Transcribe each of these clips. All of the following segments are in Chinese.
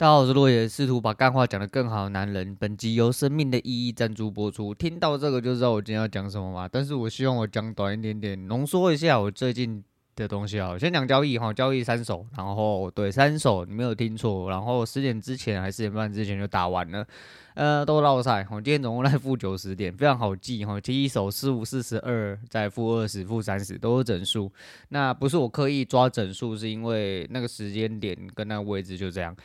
大家好，我是落叶，试图把干话讲得更好的男人。本集由生命的意义赞助播出。听到这个就知道我今天要讲什么嘛。但是我希望我讲短一点点，浓缩一下我最近的东西啊。先讲交易哈，交易三手，然后对三手你没有听错，然后十点之前还是十点半之前就打完了，呃，都绕赛。我今天总共来负九十点，非常好记哈。第一手四五四十二，再负二十、负三十都是整数。那不是我刻意抓整数，是因为那个时间点跟那个位置就这样。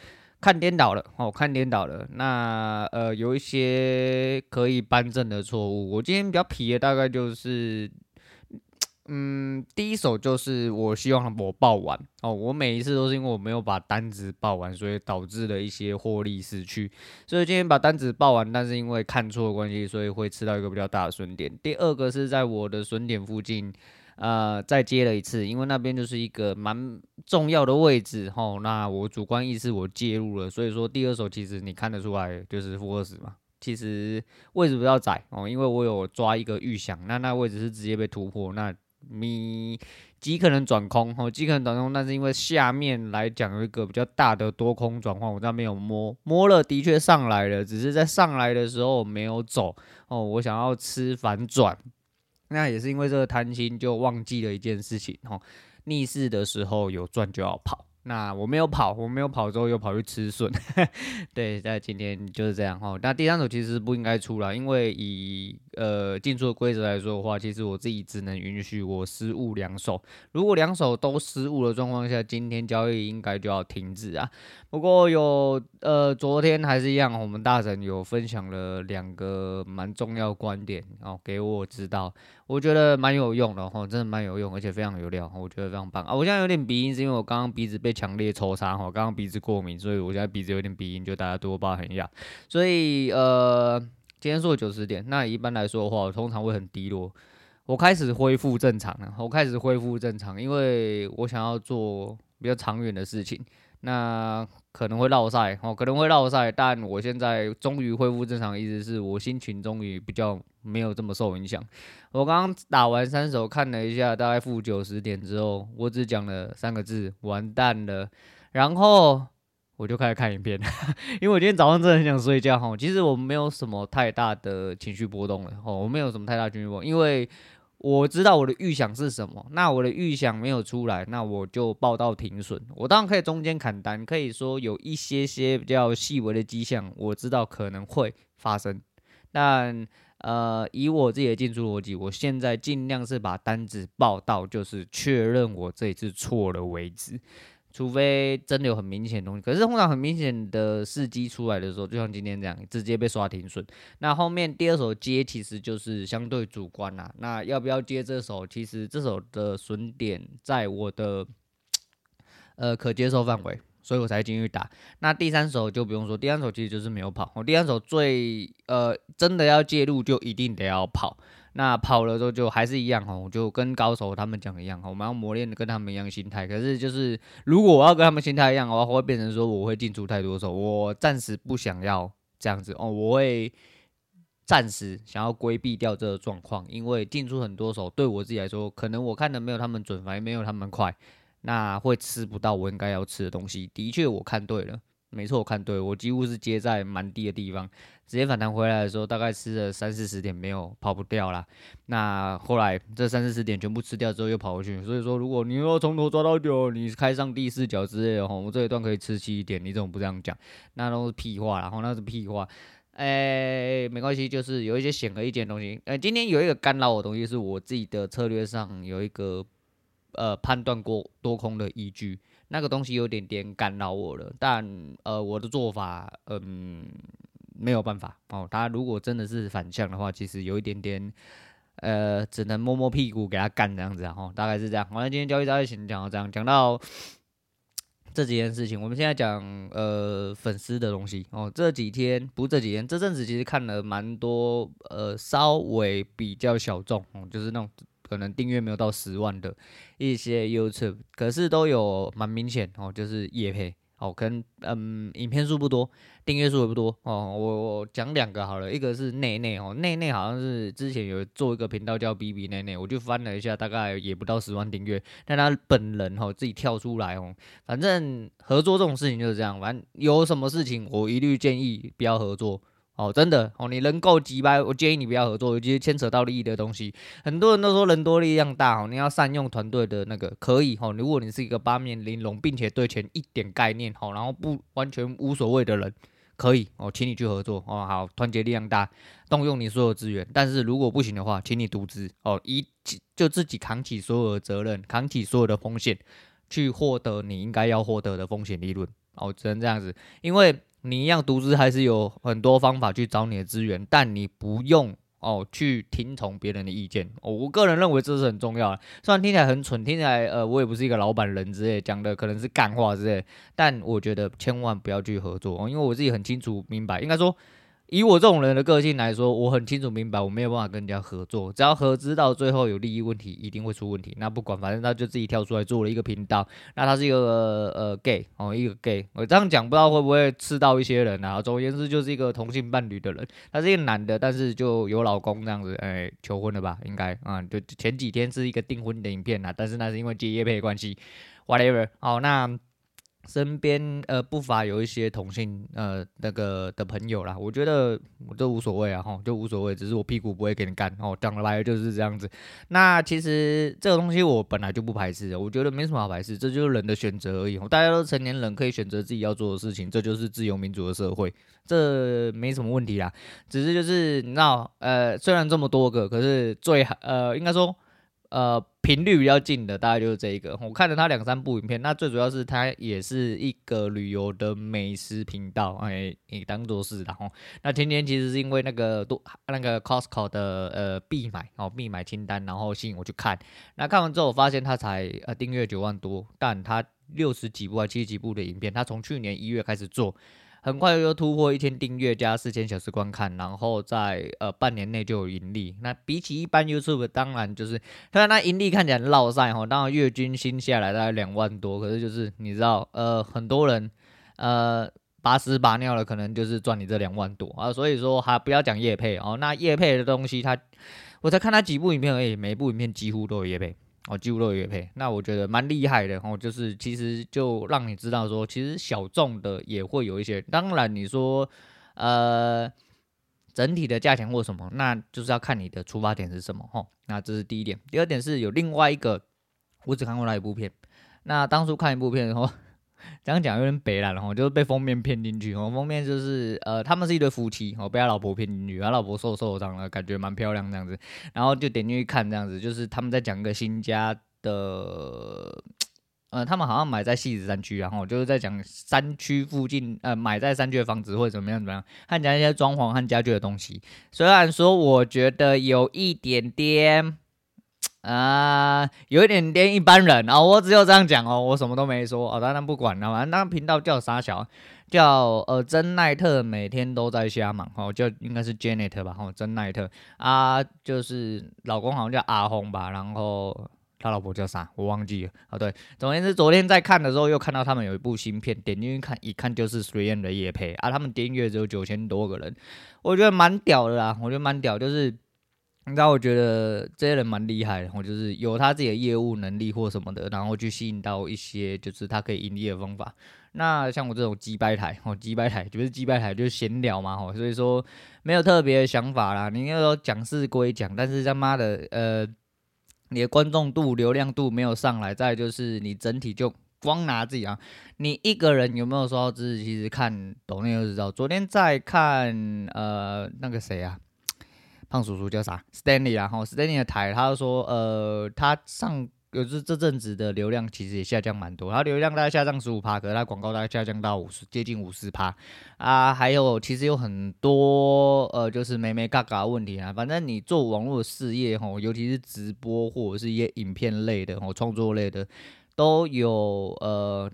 看颠倒了哦，看颠倒了。那呃，有一些可以扳正的错误。我今天比较皮的大概就是，嗯，第一手就是我希望我报完哦。我每一次都是因为我没有把单子报完，所以导致了一些获利失去。所以今天把单子报完，但是因为看错关系，所以会吃到一个比较大的损点。第二个是在我的损点附近。呃，再接了一次，因为那边就是一个蛮重要的位置吼，那我主观意识我介入了，所以说第二手其实你看得出来就是负二十嘛，其实位置比较窄哦，因为我有抓一个预想，那那位置是直接被突破，那你极可能转空哦，极可能转空，但是因为下面来讲有一个比较大的多空转换，我那边有摸摸了，的确上来了，只是在上来的时候没有走哦，我想要吃反转。那也是因为这个贪心，就忘记了一件事情哦，逆势的时候有赚就要跑。那我没有跑，我没有跑之后又跑去吃笋，对，在今天就是这样哈。那第三手其实不应该出来，因为以呃进出的规则来说的话，其实我自己只能允许我失误两手。如果两手都失误的状况下，今天交易应该就要停止啊。不过有呃昨天还是一样，我们大神有分享了两个蛮重要观点哦，给我知道，我觉得蛮有用的哦，真的蛮有用，而且非常有料，我觉得非常棒啊。我现在有点鼻音，是因为我刚刚鼻子被。强烈抽插哈，刚刚鼻子过敏，所以我现在鼻子有点鼻音，就大家多包涵一下。所以呃，今天做九十点，那一般来说的话，我通常会很低落。我开始恢复正常了，我开始恢复正常，因为我想要做比较长远的事情。那可能会落赛哦，可能会落赛，但我现在终于恢复正常，意思是我心情终于比较没有这么受影响。我刚刚打完三手，看了一下，大概负九十点之后，我只讲了三个字：完蛋了。然后我就开始看影片，因为我今天早上真的很想睡觉哈。其实我没有什么太大的情绪波动了哦，我没有什么太大情绪波动，因为。我知道我的预想是什么，那我的预想没有出来，那我就报到停损。我当然可以中间砍单，可以说有一些些比较细微的迹象，我知道可能会发生。但呃，以我自己的进出逻辑，我现在尽量是把单子报到，就是确认我这一次错了为止。除非真的有很明显的东西，可是通常很明显的事迹出来的时候，就像今天这样，直接被刷停损。那后面第二手接其实就是相对主观啦。那要不要接这手？其实这手的损点在我的呃可接受范围，所以我才进去打。那第三手就不用说，第三手其实就是没有跑。我第三手最呃真的要介入，就一定得要跑。那跑了之后就还是一样哦，就跟高手他们讲一样，我们要磨练跟他们一样心态。可是就是如果我要跟他们心态一样的话，会变成说我会进出太多手，我暂时不想要这样子哦，我会暂时想要规避掉这个状况，因为进出很多手对我自己来说，可能我看的没有他们准，反而没有他们快，那会吃不到我应该要吃的东西。的确我看对了。没错，我看对，我几乎是接在蛮低的地方，直接反弹回来的时候，大概吃了三四十点，没有跑不掉啦。那后来这三四十点全部吃掉之后又跑回去，所以说如果你要从头抓到脚，你开上第四脚之类的，吼，我这一段可以吃七点，你怎么不这样讲？那都是屁话，然后那是屁话。哎、没关系，就是有一些显而易见的东西。呃，今天有一个干扰我的东西，是我自己的策略上有一个呃判断过多空的依据。那个东西有点点干扰我了，但呃，我的做法嗯没有办法哦。他如果真的是反向的话，其实有一点点呃，只能摸摸屁股给他干这样子啊，大概是这样。好了，今天交易大概先讲到这样，讲到这几件事情，我们现在讲呃粉丝的东西哦。这几天不这几天，这阵子其实看了蛮多呃，稍微比较小众哦，就是那种。可能订阅没有到十万的一些 YouTube，可是都有蛮明显哦，就是业配哦，跟嗯，影片数不多，订阅数也不多哦。我我讲两个好了，一个是内内哦，内内好像是之前有做一个频道叫 B B 内内，我就翻了一下，大概也不到十万订阅。但他本人哦自己跳出来哦，反正合作这种事情就是这样，反正有什么事情我一律建议不要合作。哦，真的哦，你人够急吧，我建议你不要合作，尤其是牵扯到利益的东西。很多人都说人多力量大哦，你要善用团队的那个可以哦。如果你是一个八面玲珑，并且对钱一点概念好，然后不完全无所谓的人，可以哦，请你去合作哦。好，团结力量大，动用你所有资源。但是如果不行的话，请你独资哦，一就自己扛起所有的责任，扛起所有的风险，去获得你应该要获得的风险利润哦。只能这样子，因为。你一样独资还是有很多方法去找你的资源，但你不用哦去听从别人的意见。我个人认为这是很重要的。虽然听起来很蠢，听起来呃我也不是一个老板人之类讲的可能是干话之类，但我觉得千万不要去合作哦，因为我自己很清楚明白，应该说。以我这种人的个性来说，我很清楚明白，我没有办法跟人家合作。只要合资到最后有利益问题，一定会出问题。那不管，反正他就自己跳出来做了一个频道。那他是一个呃 gay 哦，一个 gay。我这样讲不知道会不会刺到一些人啊？总而言之，就是一个同性伴侣的人。他是一个男的，但是就有老公这样子，哎，求婚了吧？应该啊、就前几天是一个订婚的影片啊，但是那是因为接业配关系，whatever。好，那。身边呃不乏有一些同性呃那个的朋友啦，我觉得我都无所谓啊，吼，就无所谓，只是我屁股不会给你干哦，讲来就是这样子。那其实这个东西我本来就不排斥，我觉得没什么好排斥，这就是人的选择而已。大家都成年人，可以选择自己要做的事情，这就是自由民主的社会，这没什么问题啦。只是就是你知道，呃，虽然这么多个，可是最呃应该说。呃，频率比较近的大概就是这一个。我看了他两三部影片，那最主要是他也是一个旅游的美食频道，哎，你当做是的吼。那天天其实是因为那个多那个 Costco 的呃必买哦必买清单，然后吸引我去看。那看完之后，我发现他才呃订阅九万多，但他六十几部还七十几部的影片，他从去年一月开始做。很快就突破一千订阅加四千小时观看，然后在呃半年内就有盈利。那比起一般 YouTube，当然就是虽然那盈利看起来很落赛哈，当然月均新下来大概两万多，可是就是你知道呃很多人呃把屎把尿了，可能就是赚你这两万多啊。所以说还不要讲业配哦，那业配的东西他我才看他几部影片而已，每部影片几乎都有业配。哦，几乎都有业配，那我觉得蛮厉害的哦。就是其实就让你知道说，其实小众的也会有一些。当然你说，呃，整体的价钱或什么，那就是要看你的出发点是什么哈。那这是第一点。第二点是有另外一个，我只看过那一部片。那当初看一部片的时候。这样讲有点北烂了，就是被封面骗进去。哦，封面就是呃，他们是一对夫妻，哦，被他老婆骗进去，他老婆瘦瘦长得感觉蛮漂亮这样子，然后就点进去看这样子，就是他们在讲一个新家的，呃，他们好像买在汐止山区，然后就是在讲山区附近，呃，买在山区的房子或者怎么样怎么样，看讲一些装潢和家具的东西。虽然说我觉得有一点点。啊、有一点点一般人。啊、哦，我只有这样讲哦，我什么都没说。哦，当然不管了，反正那个频道叫啥小，叫呃珍奈特每天都在瞎忙。哦，就应该是 Janet 吧，哦珍奈特。啊，就是老公好像叫阿红吧，然后他老婆叫啥我忘记了，哦对，总而言之，昨天在看的时候又看到他们有一部新片，点进去看一看就是 3M 的夜配。啊，他们订阅只有九千多个人，我觉得蛮屌的啦，我觉得蛮屌，就是。你知道我觉得这些人蛮厉害的，我就是有他自己的业务能力或什么的，然后去吸引到一些就是他可以盈利的方法。那像我这种鸡掰台，哦鸡掰台就是鸡掰台，就是闲聊嘛，哦，所以说没有特别的想法啦。你要说讲是归讲，但是他妈的，呃，你的观众度、流量度没有上来，再就是你整体就光拿自己啊，你一个人有没有说到支持？其实看抖音就知道。昨天在看呃那个谁啊？胖叔叔叫啥？Stanley 啊，哈，Stanley 的台，他就说，呃，他上就是这阵子的流量其实也下降蛮多，他流量大概下降十五趴，可是他广告大概下降到五十，接近五十趴啊。还有其实有很多呃，就是眉眉角角的问题啊。反正你做网络事业，哈，尤其是直播或者是一些影片类的，哈，创作类的，都有呃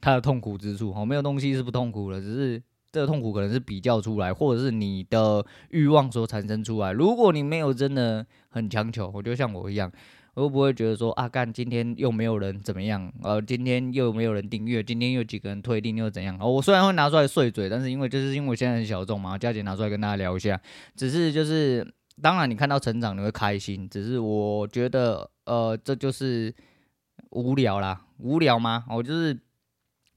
他的痛苦之处，哈，没有东西是不痛苦的，只是。这个痛苦可能是比较出来，或者是你的欲望所产生出来。如果你没有真的很强求，我就像我一样，我又不会觉得说啊，干今天又没有人怎么样，呃，今天又没有人订阅，今天又几个人退订又怎样？我虽然会拿出来碎嘴，但是因为就是因为我现在很小众嘛，佳姐拿出来跟大家聊一下。只是就是，当然你看到成长你会开心，只是我觉得，呃，这就是无聊啦，无聊吗？我就是。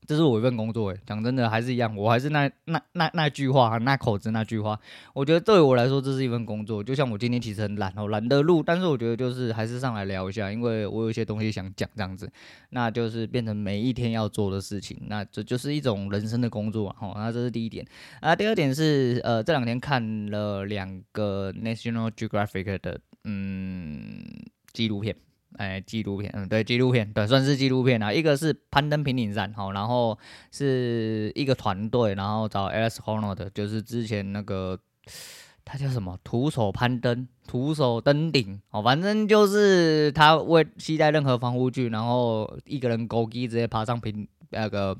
这是我一份工作，诶，讲真的还是一样，我还是那那那那句话，那口子那句话，我觉得对我来说这是一份工作。就像我今天其实很懒，哦懒得录，但是我觉得就是还是上来聊一下，因为我有一些东西想讲，这样子，那就是变成每一天要做的事情，那这就是一种人生的工作啊。那这是第一点啊，第二点是呃，这两天看了两个 National Geographic 的嗯纪录片。哎，纪录片，嗯，对，纪录片，对，算是纪录片啊。一个是攀登平顶山，好，然后是一个团队，然后找 Alex Honnold，就是之前那个他叫什么，徒手攀登，徒手登顶，哦，反正就是他未携带任何防护具，然后一个人勾机直接爬上平那个，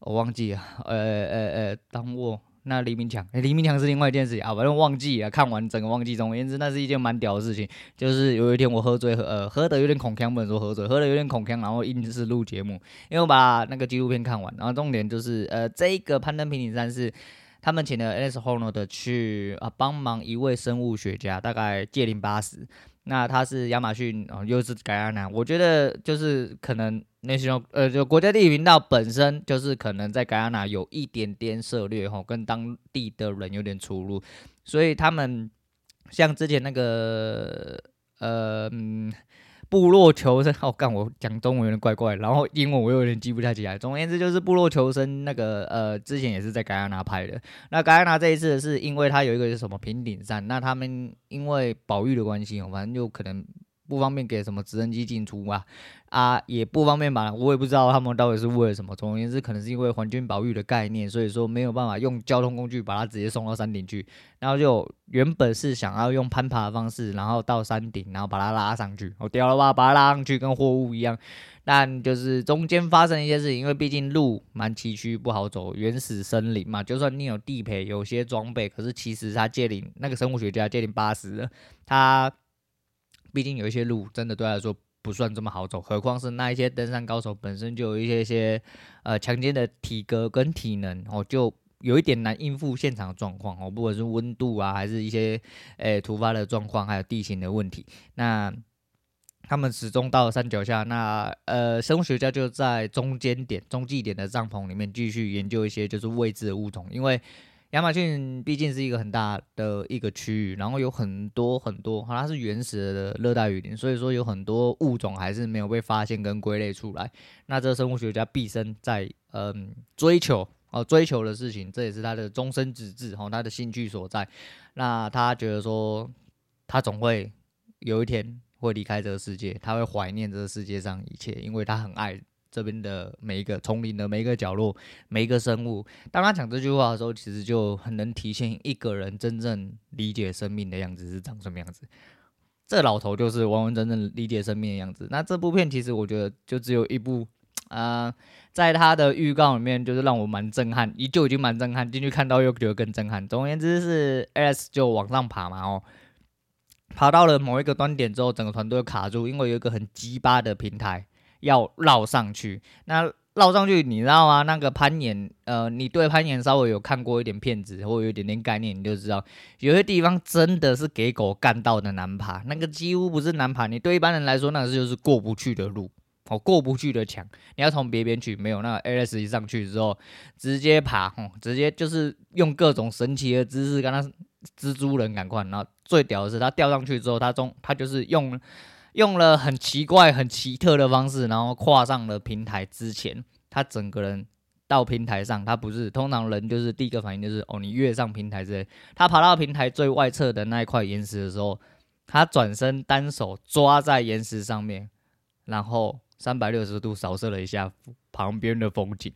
我忘记了，呃呃呃，当我。那黎明墙，哎、欸，黎明墙是另外一件事情啊，反正忘记啊，看完整个忘记。总而言之，那是一件蛮屌的事情。就是有一天我喝醉，喝呃喝的有点恐锵，不能说喝醉，喝的有点恐锵，然后硬是录节目，因为我把那个纪录片看完。然后重点就是，呃，这一个攀登平顶山是他们请了 Alex Honnold 去啊帮忙一位生物学家，大概届龄八十。那他是亚马逊哦，又是盖亚那，我觉得就是可能那些呃，就国家地理频道本身就是可能在盖亚那有一点点涉猎吼，跟当地的人有点出入，所以他们像之前那个呃。嗯部落求生，哦，干我讲中文有点怪怪，然后英文我又有点记不太起来。总而言之，就是部落求生那个呃，之前也是在盖亚那拍的。那盖亚那这一次是因为它有一个是什么平顶山，那他们因为保育的关系，反正就可能。不方便给什么直升机进出啊，啊，也不方便吧，我也不知道他们到底是为了什么。总而言之，可能是因为环境保育的概念，所以说没有办法用交通工具把它直接送到山顶去。然后就原本是想要用攀爬的方式，然后到山顶，然后把它拉上去。我屌了吧，把它拉上去跟货物一样。但就是中间发生一些事情，因为毕竟路蛮崎岖不好走，原始森林嘛，就算你有地陪，有些装备，可是其实他届龄那个生物学家届龄八十，他。毕竟有一些路真的对他来说不算这么好走，何况是那一些登山高手本身就有一些些呃强健的体格跟体能哦，就有一点难应付现场的状况哦，不管是温度啊，还是一些诶、突发的状况，还有地形的问题。那他们始终到了山脚下，那呃生物学家就在中间点、中继点的帐篷里面继续研究一些就是未知的物种，因为。亚马逊毕竟是一个很大的一个区域，然后有很多很多，好它是原始的热带雨林，所以说有很多物种还是没有被发现跟归类出来。那这个生物学家毕生在嗯追求哦追求的事情，这也是他的终身志志哦，他的兴趣所在。那他觉得说，他总会有一天会离开这个世界，他会怀念这个世界上一切，因为他很爱。这边的每一个丛林的每一个角落，每一个生物，当他讲这句话的时候，其实就很能体现一个人真正理解生命的样子是长什么样子。这老头就是完完整整理解生命的样子。那这部片其实我觉得就只有一部啊、在他的预告里面就是让我蛮震撼，依旧已经蛮震撼，进去看到又觉得更震撼。总而言之是 S 就往上爬嘛，哦，爬到了某一个端点之后，整个团队卡住，因为有一个很鸡巴的平台。要绕上去，那绕上去，你知道吗？那个攀岩，呃，你对攀岩稍微有看过一点片子，或有一点点概念，你就知道，有些地方真的是给狗干到的难爬，那个几乎不是难爬，你对一般人来说，那个就是过不去的路，哦，过不去的墙，你要从别边去，没有，那个 Alex 一上去之后，直接爬，哦，直接就是用各种神奇的姿势，跟他蜘蛛人赶快，然后最屌的是，他吊上去之后，他中，他就是用。用了很奇怪、很奇特的方式，然后跨上了平台之前，他整个人到平台上，他不是通常人就是第一个反应就是哦，你跃上平台之类。他爬到平台最外侧的那一块岩石的时候，他转身单手抓在岩石上面，然后三百六十度扫射了一下旁边的风景，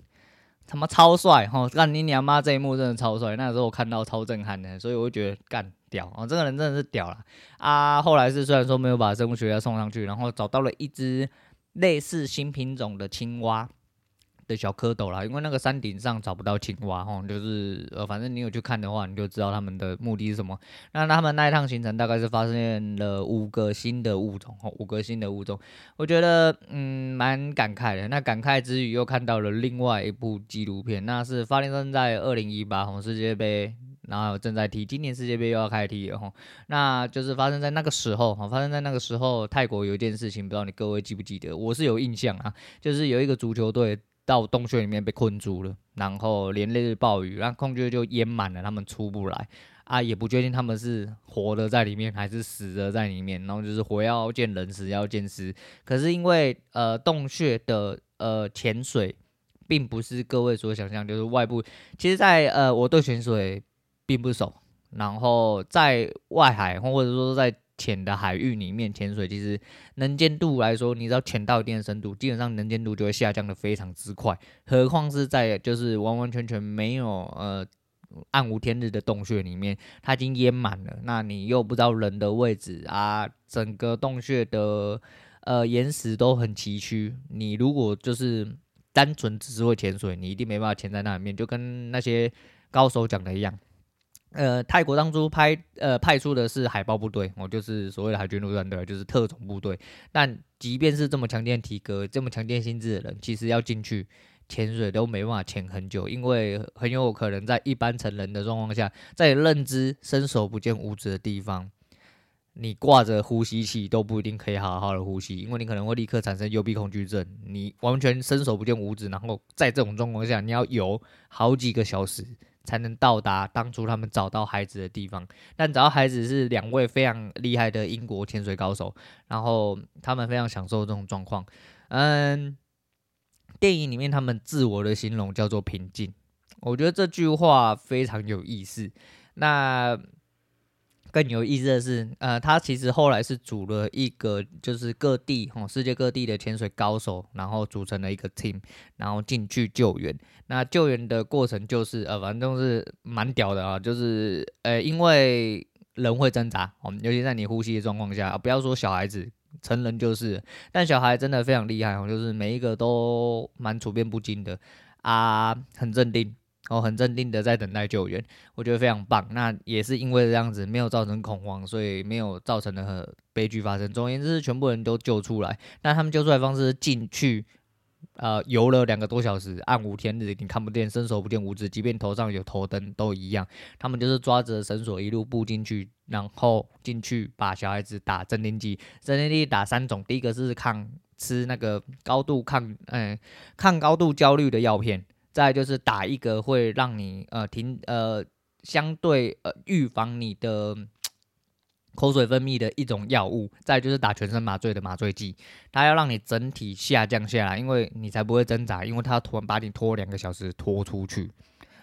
他妈超帅哈！干你娘妈这一幕真的超帅，那时候我看到超震撼的，所以我就觉得干。屌啊！这个人真的是屌了啊！后来是虽然说没有把生物学家送上去，然后找到了一只类似新品种的青蛙，的小蝌蚪啦，因为那个山顶上找不到青蛙哈，就是呃，反正你有去看的话，你就知道他们的目的是什么。那他们那一趟行程大概是发现了五个新的物种哦，五个新的物种，我觉得嗯蛮感慨的。那感慨之余又看到了另外一部纪录片，那是发生在二零一八世界杯，然后正在踢，今年世界杯又要开踢了哈。那就是发生在那个时候哈，发生在那个时候，泰国有一件事情，不知道你各位记不记得？我是有印象啊，就是有一个足球队。到洞穴里面被困住了，然后连累暴雨，让洞穴就淹满了，他们出不来啊，也不确定他们是活的在里面还是死的在里面，然后就是活要见人，死要见尸。可是因为呃洞穴的呃潜水并不是各位所想象，就是外部，其实在呃我对潜水并不熟，然后在外海或者说在。浅的海域里面潜水，其实能见度来说，你只要潜到一定的深度，基本上能见度就会下降的非常之快。何况是在就是完完全全没有呃暗无天日的洞穴里面，它已经淹满了，那你又不知道人的位置啊，整个洞穴的呃岩石都很崎岖。你如果就是单纯只是会潜水，你一定没办法潜在那里面，就跟那些高手讲的一样。呃，泰国当初派呃派出的是海豹部队，哦，就是所谓的海军陆战队，就是特种部队。但即便是这么强健体格、这么强健心智的人，其实要进去潜水都没办法潜很久，因为很有可能在一般成人的状况下，在认知伸手不见五指的地方，你挂着呼吸器都不一定可以好好的呼吸，因为你可能会立刻产生幽闭恐惧症。你完全伸手不见五指，然后在这种状况下，你要游好几个小时。才能到达当初他们找到孩子的地方，但找到孩子是两位非常厉害的英国潜水高手，然后他们非常享受这种状况。嗯，电影里面他们自我的形容叫做平静，我觉得这句话非常有意思。那。更有意思的是，呃，他其实后来是组了一个，就是各地哦，世界各地的潜水高手，然后组成了一个 team，然后进去救援。那救援的过程就是，呃，反正就是蛮屌的啊，就是，呃，因为人会挣扎，哦，尤其在你呼吸的状况下，不要说小孩子，成人就是，但小孩真的非常厉害哦，就是每一个都蛮处变不惊的啊，很镇定。哦，很镇定的在等待救援，我觉得非常棒。那也是因为这样子没有造成恐慌，所以没有造成任何悲剧发生。总而言之，全部人都救出来。那他们救出来方式进去，呃，游了两个多小时，暗无天日，你看不见，伸手不见五指，即便头上有头灯都一样。他们就是抓着绳索一路步进去，然后进去把小孩子打镇定剂。镇定剂打三种，第一个是抗吃那个高度抗，嗯，抗高度焦虑的药片。再就是打一个会让你呃停呃相对呃预防你的口水分泌的一种药物，再就是打全身麻醉的麻醉剂，它要让你整体下降下来，因为你才不会挣扎，因为它突然把你拖两个小时拖出去，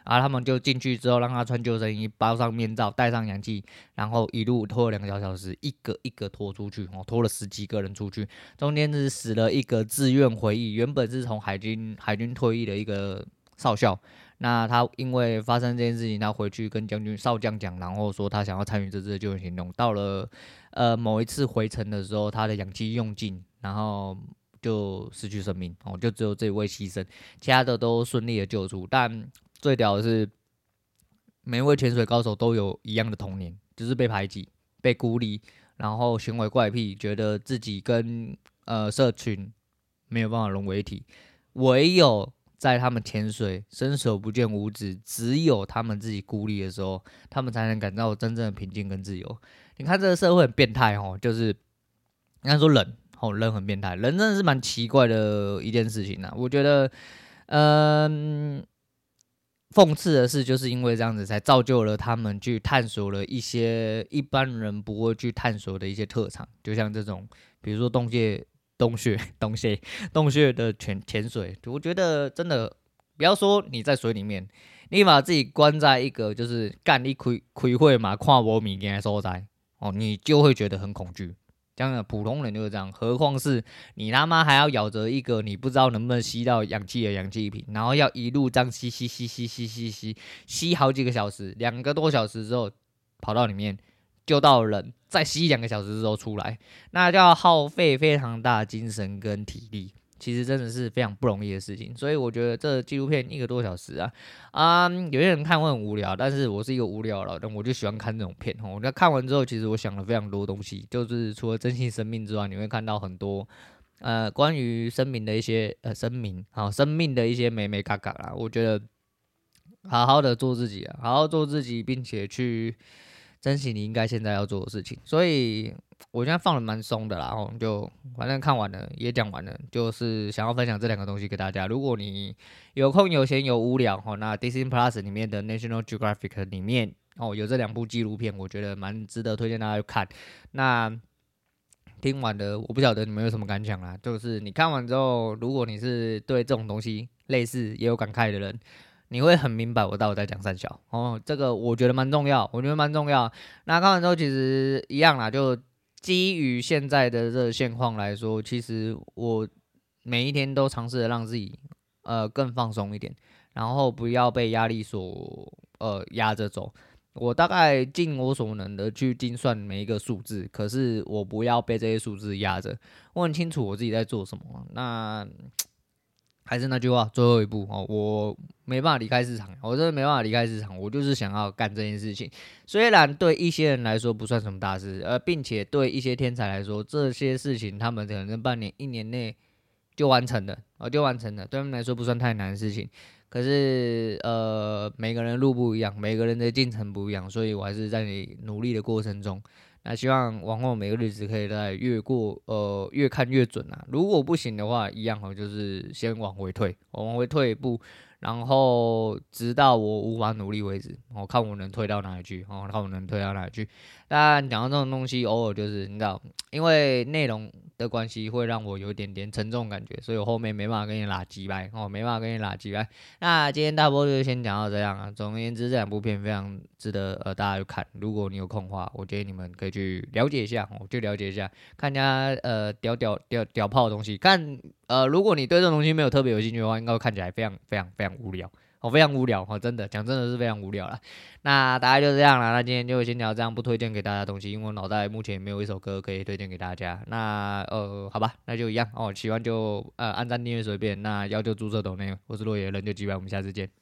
然后他们就进去之后让他穿救生衣，包上面罩，戴上氧气，然后一路拖了两个小小时，一个一个拖出去，哦，拖了十几个人出去，中间是死了一个自愿回忆，原本是从海军海军退役的一个。少校，那他因为发生这件事情，他回去跟将军少将讲，然后说他想要参与这次的救援行动。到了呃某一次回程的时候，他的氧气用尽，然后就失去生命哦，就只有这一位牺牲，其他的都顺利的救出。但最屌的是，每一位潜水高手都有一样的童年，就是被排挤、被孤立，然后行为怪癖，觉得自己跟呃社群没有办法融为一体，唯有。在他们潜水伸手不见五指，只有他们自己孤立的时候，他们才能感到真正的平静跟自由。你看这个社会很变态哦，就是应该说人哦，人很变态，人真的是蛮奇怪的一件事情呐。我觉得，嗯，讽刺的是，就是因为这样子，才造就了他们去探索了一些一般人不会去探索的一些特长，就像这种，比如说洞穴。洞穴，洞穴，洞穴的潜潜水，我觉得真的不要说你在水里面，你把自己关在一个就是干一开开会嘛，看无物件的所在哦，你就会觉得很恐惧。这样的普通人就是这样，何况是你他妈还要咬着一个你不知道能不能吸到氧气的氧气瓶，然后要一路这样吸吸吸吸吸吸吸吸好几个小时，两个多小时之后跑到里面。救到人，再吸两个小时之后出来，那就要耗费非常大精神跟体力，其实真的是非常不容易的事情。所以我觉得这纪录片一个多小时啊，啊、有些人看会很无聊，但是我是一个无聊老人，我就喜欢看这种片。我那看完之后，其实我想了非常多东西，就是除了珍惜生命之外，你会看到很多呃关于生命的一些呃生命好生命的一些美美嘎嘎啦。我觉得好好的做自己啊，好好做自己，并且去。珍惜你应该现在要做的事情，所以我现在放的蛮松的啦，然后就反正看完了也讲完了，就是想要分享这两个东西给大家。如果你有空有闲有无聊哦，那 Disney Plus 里面的 National Geographic 里面哦有这两部纪录片，我觉得蛮值得推荐大家去看。那听完的我不晓得你们有什么感想啦，就是你看完之后，如果你是对这种东西类似也有感慨的人。你会很明白我到底在讲三小哦，这个我觉得蛮重要，我觉得蛮重要。那看完之后其实一样啦，就基于现在的这个现况来说，其实我每一天都尝试着让自己呃更放松一点，然后不要被压力所呃压着走。我大概尽我所能的去精算每一个数字，可是我不要被这些数字压着。我很清楚我自己在做什么。那。还是那句话，最后一步哦，我没办法离开市场，我真的没办法离开市场，我就是想要干这件事情。虽然对一些人来说不算什么大事，呃，并且对一些天才来说，这些事情他们可能半年、一年内就完成了，哦，就完成了，对他们来说不算太难的事情。可是，呃，每个人路不一样，每个人的进程不一样，所以我还是在你努力的过程中。那希望往后每个日子可以再越过，呃，越看越准啊。如果不行的话，一样哦，就是先往回退，往回退一步。然后直到我无法努力为止，我看我能推到哪里去，哦，看我能推到哪里去。但讲到这种东西，偶尔就是你知道，因为内容的关系，会让我有一点点沉重感觉，所以我后面没办法跟你拉鸡掰，哦，没办法跟你拉鸡掰。那今天大波就先讲到这样啊。总而言之，这两部片非常值得呃大家去看。如果你有空的话，我建议你们可以去了解一下，哦，去了解一下，看人家呃屌屌屌屌炮的东西，看。呃，如果你对这种东西没有特别有兴趣的话，应该会看起来非常非常非常无聊，哦，非常无聊，哦，真的讲真的是非常无聊了。那大概就这样了，那今天就先聊这样，不推荐给大家东西，因为我脑袋目前没有一首歌可以推荐给大家。那呃，好吧，那就一样哦，喜欢就呃按赞订阅随便，那要就注册抖内，我是落叶人就几百，我们下次见。